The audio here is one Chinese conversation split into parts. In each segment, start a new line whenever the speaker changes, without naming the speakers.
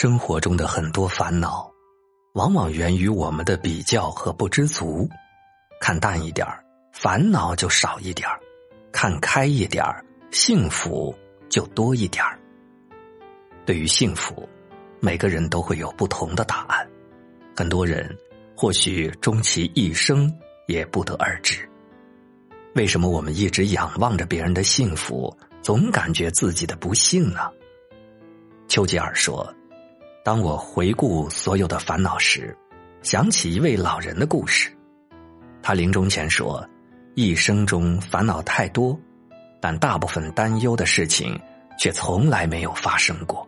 生活中的很多烦恼，往往源于我们的比较和不知足。看淡一点儿，烦恼就少一点儿；看开一点儿，幸福就多一点儿。对于幸福，每个人都会有不同的答案。很多人或许终其一生也不得而知。为什么我们一直仰望着别人的幸福，总感觉自己的不幸呢？丘吉尔说：“当我回顾所有的烦恼时，想起一位老人的故事。他临终前说，一生中烦恼太多，但大部分担忧的事情却从来没有发生过。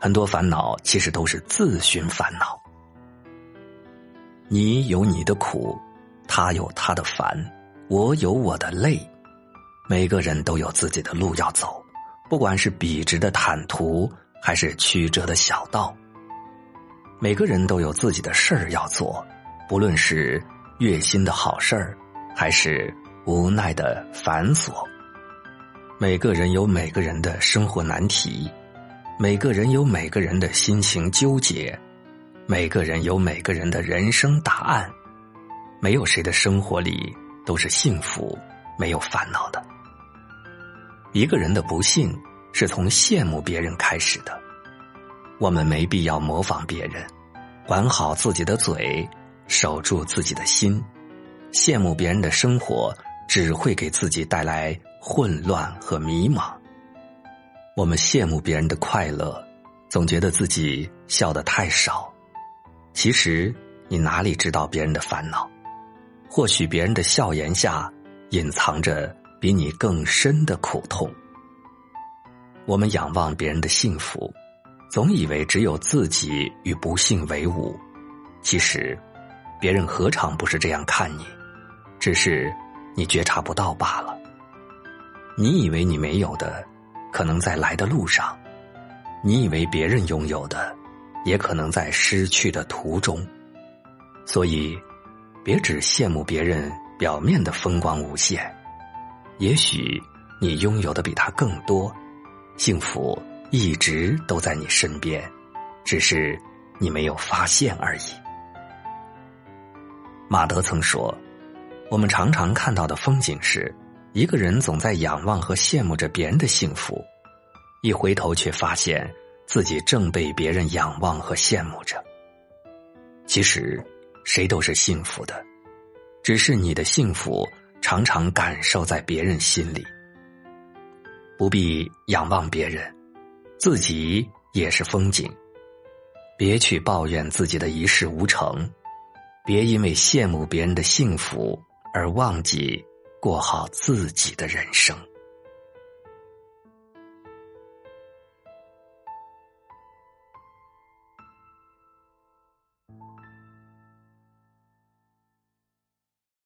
很多烦恼其实都是自寻烦恼。你有你的苦，他有他的烦。”我有我的累，每个人都有自己的路要走，不管是笔直的坦途，还是曲折的小道。每个人都有自己的事儿要做，不论是月薪的好事儿，还是无奈的繁琐。每个人有每个人的生活难题，每个人有每个人的心情纠结，每个人有每个人的人生答案。没有谁的生活里。都是幸福，没有烦恼的。一个人的不幸是从羡慕别人开始的。我们没必要模仿别人，管好自己的嘴，守住自己的心。羡慕别人的生活，只会给自己带来混乱和迷茫。我们羡慕别人的快乐，总觉得自己笑得太少。其实，你哪里知道别人的烦恼？或许别人的笑颜下隐藏着比你更深的苦痛。我们仰望别人的幸福，总以为只有自己与不幸为伍。其实，别人何尝不是这样看你？只是你觉察不到罢了。你以为你没有的，可能在来的路上；你以为别人拥有的，也可能在失去的途中。所以。别只羡慕别人表面的风光无限，也许你拥有的比他更多，幸福一直都在你身边，只是你没有发现而已。马德曾说：“我们常常看到的风景是，一个人总在仰望和羡慕着别人的幸福，一回头却发现自己正被别人仰望和羡慕着。”其实。谁都是幸福的，只是你的幸福常常感受在别人心里。不必仰望别人，自己也是风景。别去抱怨自己的一事无成，别因为羡慕别人的幸福而忘记过好自己的人生。